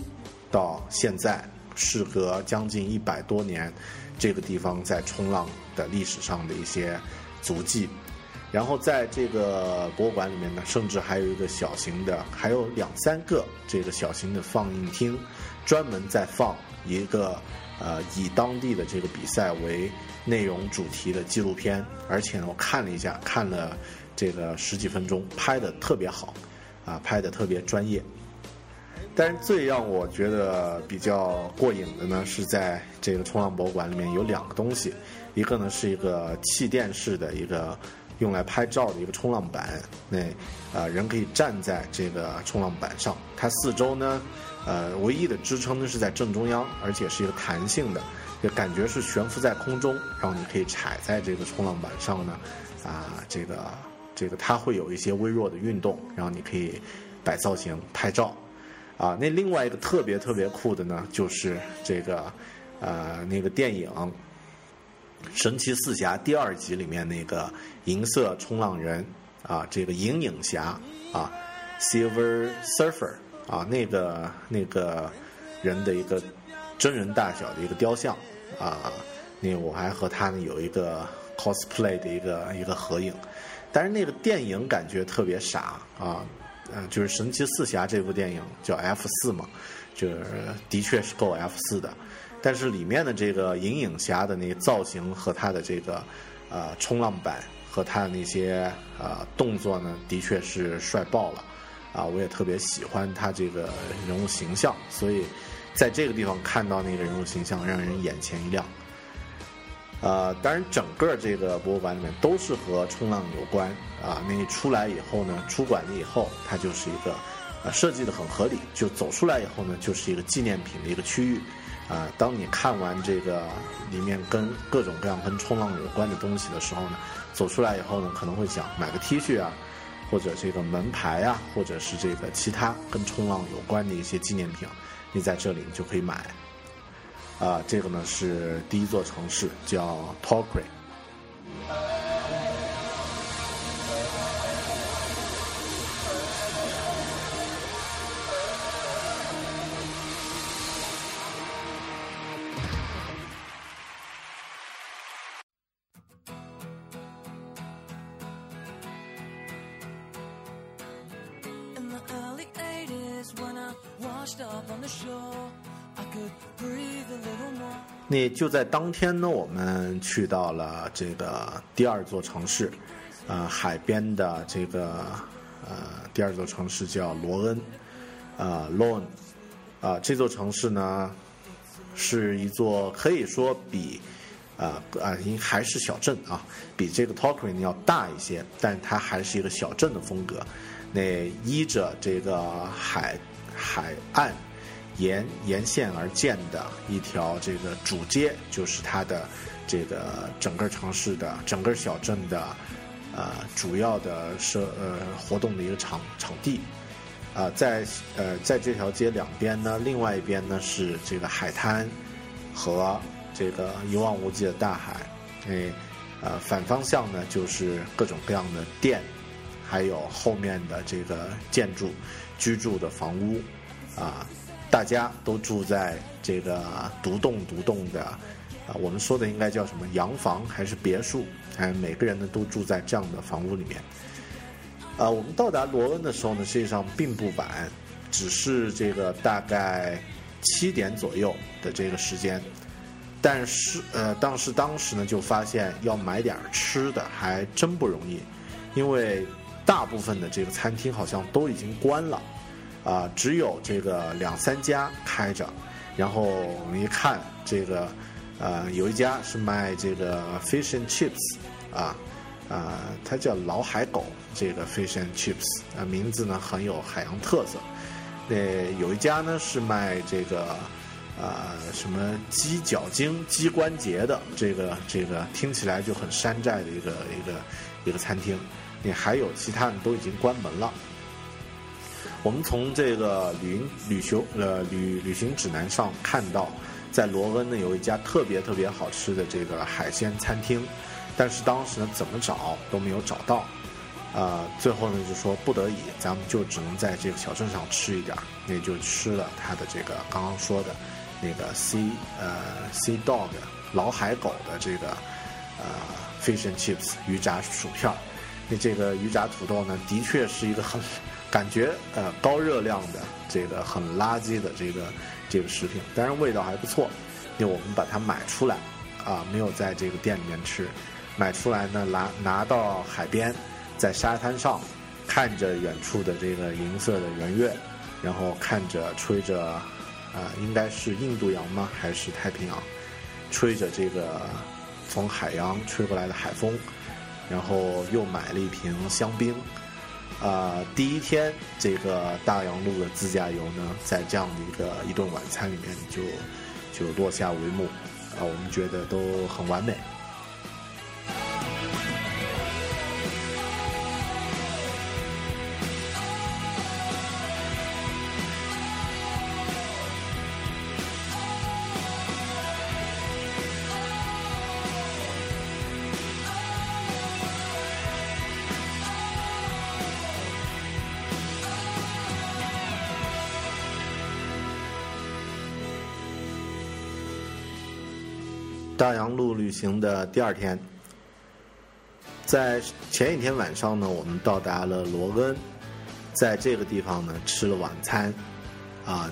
到现在，事隔将近一百多年，这个地方在冲浪的历史上的一些足迹。然后在这个博物馆里面呢，甚至还有一个小型的，还有两三个这个小型的放映厅，专门在放一个呃以当地的这个比赛为内容主题的纪录片，而且呢，我看了一下，看了这个十几分钟，拍的特别好，啊，拍的特别专业。但是最让我觉得比较过瘾的呢，是在这个冲浪博物馆里面有两个东西，一个呢是一个气垫式的一个用来拍照的一个冲浪板，那呃人可以站在这个冲浪板上，它四周呢，呃唯一的支撑呢是在正中央，而且是一个弹性的，就感觉是悬浮在空中，然后你可以踩在这个冲浪板上呢，啊，这个这个它会有一些微弱的运动，然后你可以摆造型拍照。啊，那另外一个特别特别酷的呢，就是这个呃那个电影《神奇四侠》第二集里面那个银色冲浪人啊，这个银影侠啊，Silver Surfer 啊，那个那个人的一个真人大小的一个雕像啊，那我还和他呢有一个 cosplay 的一个一个合影，但是那个电影感觉特别傻啊。嗯，就是《神奇四侠》这部电影叫 F 四嘛，就是的确是够 F 四的，但是里面的这个银影侠的那造型和他的这个呃冲浪板和他的那些呃动作呢，的确是帅爆了啊！我也特别喜欢他这个人物形象，所以在这个地方看到那个人物形象，让人眼前一亮。呃，当然，整个这个博物馆里面都是和冲浪有关啊。那你出来以后呢，出馆了以后，它就是一个，呃，设计的很合理。就走出来以后呢，就是一个纪念品的一个区域。啊，当你看完这个里面跟各种各样跟冲浪有关的东西的时候呢，走出来以后呢，可能会想买个 T 恤啊，或者这个门牌啊，或者是这个其他跟冲浪有关的一些纪念品，你在这里你就可以买。啊，这个呢是第一座城市，叫 Torquay。那就在当天呢，我们去到了这个第二座城市，呃，海边的这个呃第二座城市叫罗恩，呃 l o n 啊、这座城市呢是一座可以说比啊啊应还是小镇啊，比这个 Torquay 要大一些，但它还是一个小镇的风格。那依着这个海海岸沿沿线而建的一条这个主街，就是它的这个整个城市的整个小镇的呃主要的社呃活动的一个场场地。啊、在呃在这条街两边呢，另外一边呢是这个海滩和这个一望无际的大海。诶，呃反方向呢就是各种各样的店，还有后面的这个建筑、居住的房屋，啊，大家都住在这个独栋独栋的，啊，我们说的应该叫什么洋房还是别墅？哎，每个人呢都住在这样的房屋里面。啊，我们到达罗恩的时候呢，实际上并不晚，只是这个大概七点左右的这个时间。但是呃，当时当时呢就发现要买点吃的还真不容易，因为大部分的这个餐厅好像都已经关了，啊、只有这个两三家开着。然后我们一看，这个呃有一家是卖这个 fish and chips，啊啊、它叫老海狗，这个 fish and chips，啊、名字呢很有海洋特色。那有一家呢是卖这个啊、什么鸡脚筋、鸡关节的，这个这个听起来就很山寨的一个一个一个餐厅。你还有其他的都已经关门了。我们从这个旅行旅行呃旅旅行指南上看到，在罗恩呢有一家特别特别好吃的这个海鲜餐厅，但是当时呢怎么找都没有找到，呃，最后呢就说不得已，咱们就只能在这个小镇上吃一点，那就吃了它的这个刚刚说的那个 sea 呃 sea dog 老海狗的这个呃 fish and chips 鱼炸薯片。那这个鱼炸土豆呢，的确是一个很感觉呃高热量的这个很垃圾的这个这个食品，当然味道还不错。那我们把它买出来啊，没有在这个店里面吃，买出来呢拿拿到海边，在沙滩上看着远处的这个银色的圆月，然后看着吹着啊、应该是印度洋吗？还是太平洋？吹着这个从海洋吹过来的海风。然后又买了一瓶香槟，啊、第一天这个大洋路的自驾游呢，在这样的一个一顿晚餐里面就就落下帷幕，啊，我们觉得都很完美。大洋路旅行的第二天，在前一天晚上呢，我们到达了罗恩，在这个地方呢吃了晚餐，啊，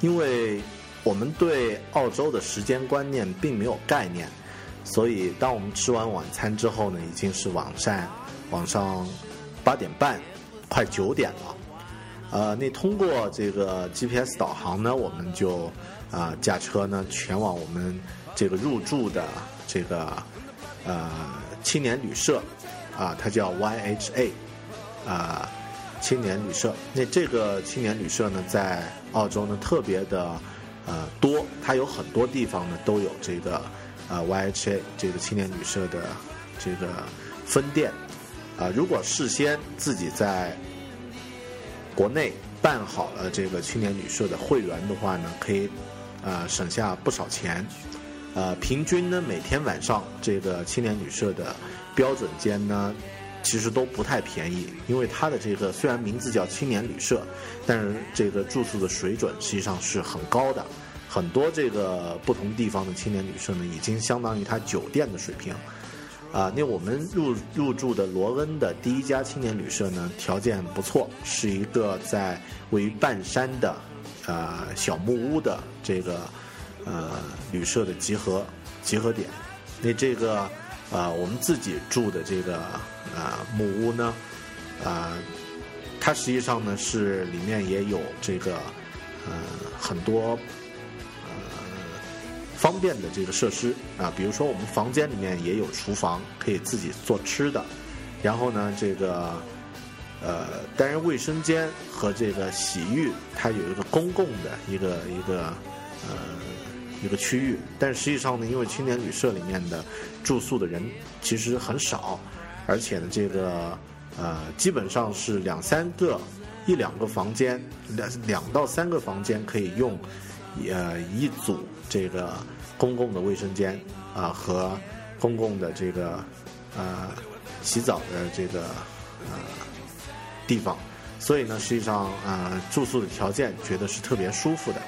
因为我们对澳洲的时间观念并没有概念，所以当我们吃完晚餐之后呢，已经是晚上晚上八点半，快九点了。呃，那通过这个 GPS 导航呢，我们就啊、驾车呢前往我们这个入住的这个呃青年旅社啊，它叫 YHA 啊、青年旅社。那这个青年旅社呢，在澳洲呢特别的呃多，它有很多地方呢都有这个呃 YHA 这个青年旅社的这个分店啊、如果事先自己在国内办好了这个青年旅社的会员的话呢，可以呃省下不少钱。呃，平均呢每天晚上这个青年旅社的标准间呢，其实都不太便宜，因为它的这个虽然名字叫青年旅社，但是这个住宿的水准实际上是很高的。很多这个不同地方的青年旅社呢，已经相当于它酒店的水平。啊，那我们入入住的罗恩的第一家青年旅社呢，条件不错，是一个在位于半山的呃小木屋的这个呃旅社的集合集合点。那这个呃我们自己住的这个呃木屋呢，呃，它实际上呢是里面也有这个呃很多呃方便的这个设施啊，比如说我们房间里面也有厨房，可以自己做吃的。然后呢，这个呃单人卫生间和这个洗浴，它有一个公共的一个一个呃一个区域。但实际上呢，因为青年旅社里面的住宿的人其实很少，而且呢，这个呃基本上是两三个一两个房间，两两到三个房间可以用。呃一组这个公共的卫生间啊、和公共的这个呃洗澡的这个呃地方，所以呢，实际上呃住宿的条件觉得是特别舒服的。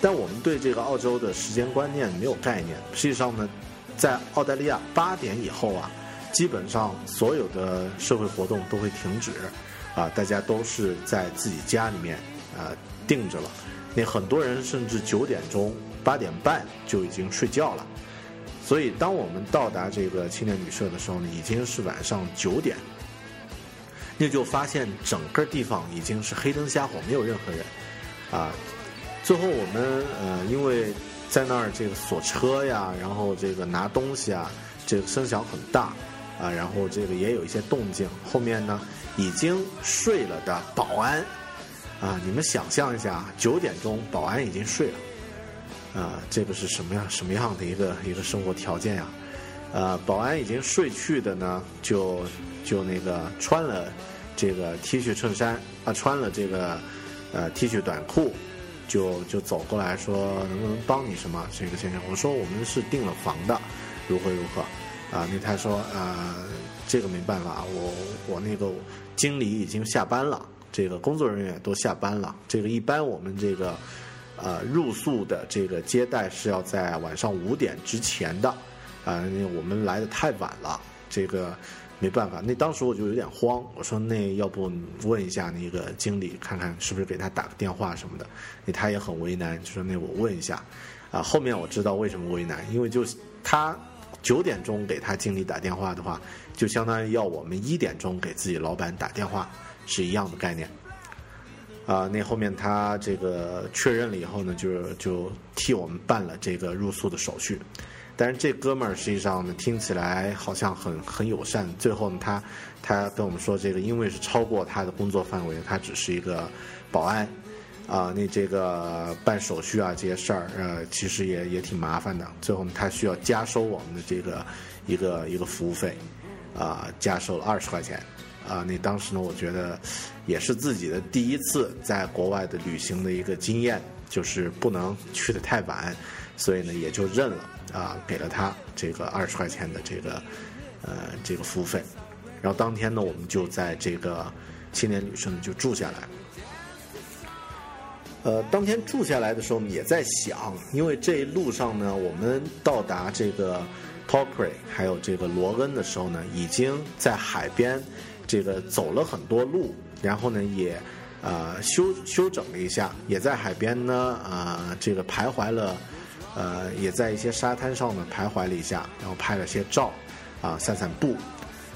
但我们对这个澳洲的时间观念没有概念，实际上呢，在澳大利亚八点以后啊，基本上所有的社会活动都会停止，啊，大家都是在自己家里面啊定着了。那很多人甚至九点钟、八点半就已经睡觉了，所以当我们到达这个青年旅社的时候呢，已经是晚上九点，那就发现整个地方已经是黑灯瞎火，没有任何人，啊，最后我们呃，因为在那儿这个锁车呀，然后这个拿东西啊，这个声响很大啊，然后这个也有一些动静，后面呢已经睡了的保安。啊，你们想象一下，九点钟保安已经睡了，啊，这个是什么样什么样的一个一个生活条件呀？呃，保安已经睡去的呢，就就那个穿了这个 T 恤衬衫啊，穿了这个呃 T 恤短裤，就就走过来说能不能帮你什么？这个先生，我说我们是订了房的，如何如何？啊，那他说呃，这个没办法，我我那个经理已经下班了。这个工作人员都下班了。这个一般我们这个呃入宿的这个接待是要在晚上五点之前的，啊、我们来的太晚了，这个没办法。那当时我就有点慌，我说那要不问一下那个经理，看看是不是给他打个电话什么的。那他也很为难，就说那我问一下。啊，后面我知道为什么为难，因为就他九点钟给他经理打电话的话，就相当于要我们一点钟给自己老板打电话。是一样的概念，啊，那后面他这个确认了以后呢，就就替我们办了这个入宿的手续。但是这哥们儿实际上呢，听起来好像很很友善。最后呢，他他跟我们说，这个因为是超过他的工作范围，他只是一个保安，啊，那这个办手续啊这些事儿，呃，其实也也挺麻烦的。最后呢，他需要加收我们的这个一个一个服务费，啊，加收了二十块钱。啊，那当时呢，我觉得也是自己的第一次在国外的旅行的一个经验，就是不能去的太晚，所以呢也就认了啊，给了他这个二十块钱的这个呃这个服务费。然后当天呢，我们就在这个青年旅社呢就住下来。呃，当天住下来的时候也在想，因为这一路上呢，我们到达这个 Torquay 还有这个罗恩的时候呢，已经在海边这个走了很多路，然后呢也呃休休整了一下，也在海边呢啊、这个徘徊了，呃也在一些沙滩上呢徘徊了一下，然后拍了些照，啊、散散步，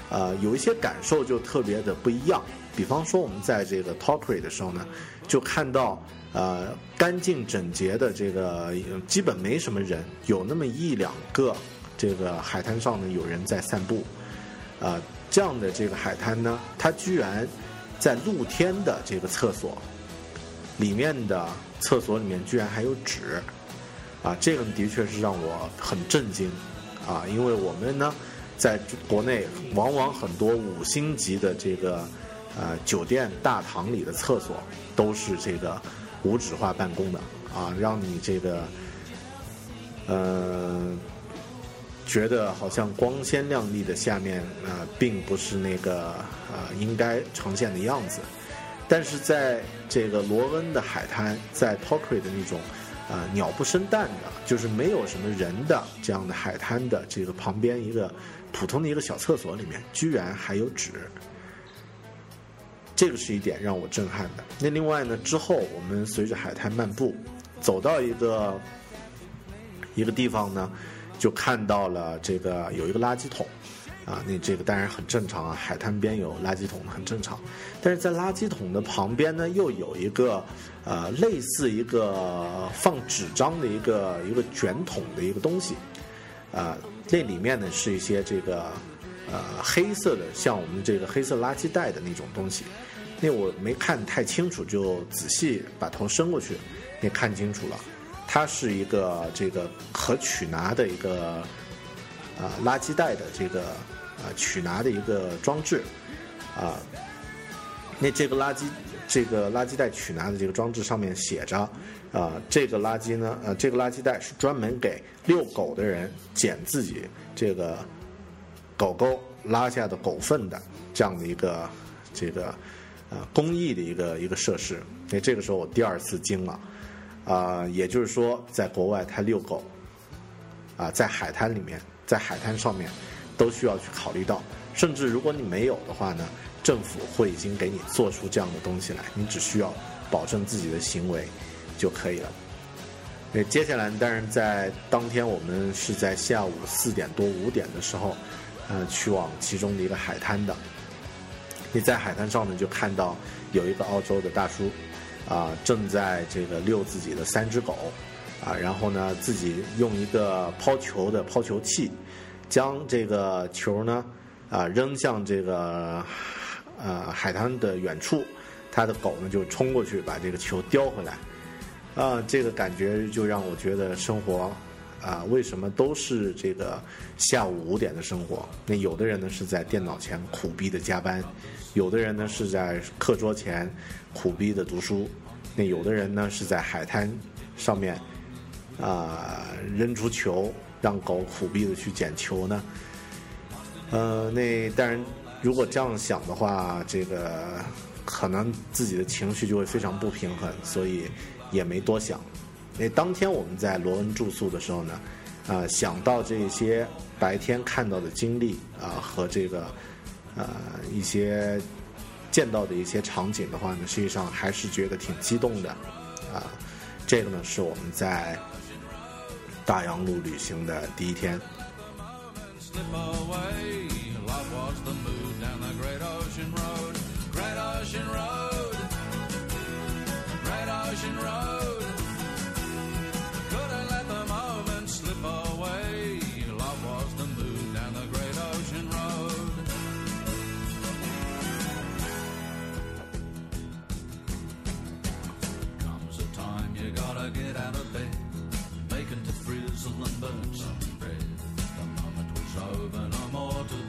呃有一些感受就特别的不一样。比方说我们在这个 Torquay 的时候呢，就看到。呃，干净整洁的这个基本没什么人，有那么一两个这个海滩上呢有人在散步，呃，这样的这个海滩呢，它居然在露天的这个厕所里面的厕所里面居然还有纸，啊，这个的确是让我很震惊，啊，因为我们呢在国内往往很多五星级的这个呃酒店大堂里的厕所都是这个。无纸化办公的啊，让你这个，呃，觉得好像光鲜亮丽的下面啊、呃，并不是那个啊、呃、应该呈现的样子。但是在这个罗恩的海滩，在 Torquay 的那种、呃、鸟不生蛋的，就是没有什么人的这样的海滩的这个旁边一个普通的一个小厕所里面，居然还有纸。这个是一点让我震撼的。那另外呢，之后我们随着海滩漫步，走到一个一个地方呢，就看到了这个有一个垃圾桶，啊，那这个当然很正常啊，海滩边有垃圾桶很正常。但是在垃圾桶的旁边呢，又有一个呃类似一个放纸张的一个一个卷筒的一个东西，啊，那里面呢是一些这个呃黑色的，像我们这个黑色垃圾袋的那种东西。那我没看太清楚，就仔细把头伸过去，也看清楚了，它是一个这个可取拿的一个啊、垃圾袋的这个啊、取拿的一个装置啊。那这个垃圾这个垃圾袋取拿的这个装置上面写着啊、这个垃圾呢呃这个垃圾袋是专门给遛狗的人捡自己这个狗狗拉下的狗粪的这样的一个这个。啊，公益的一个一个设施，那这个时候我第二次惊了，啊，也就是说，在国外他遛狗，啊，在海滩里面，在海滩上面，都需要去考虑到，甚至如果你没有的话呢，政府会已经给你做出这样的东西来，你只需要保证自己的行为就可以了。那接下来，当然在当天我们是在下午四点多五点的时候，呃，去往其中的一个海滩的。你在海滩上呢，就看到有一个澳洲的大叔，啊，正在这个遛自己的三只狗，啊，然后呢，自己用一个抛球的抛球器，将这个球呢，啊，扔向这个呃海滩的远处，他的狗呢就冲过去把这个球叼回来，啊，这个感觉就让我觉得生活。啊，为什么都是这个下午五点的生活？那有的人呢是在电脑前苦逼的加班，有的人呢是在课桌前苦逼的读书，那有的人呢是在海滩上面啊扔出球，让狗苦逼的去捡球呢。呃，那当然，如果这样想的话，这个可能自己的情绪就会非常不平衡，所以也没多想。那当天我们在罗恩住宿的时候呢，啊、想到这些白天看到的经历啊、和这个呃一些见到的一些场景的话呢，实际上还是觉得挺激动的啊、这个呢是我们在大洋路旅行的第一天。heaven to mortal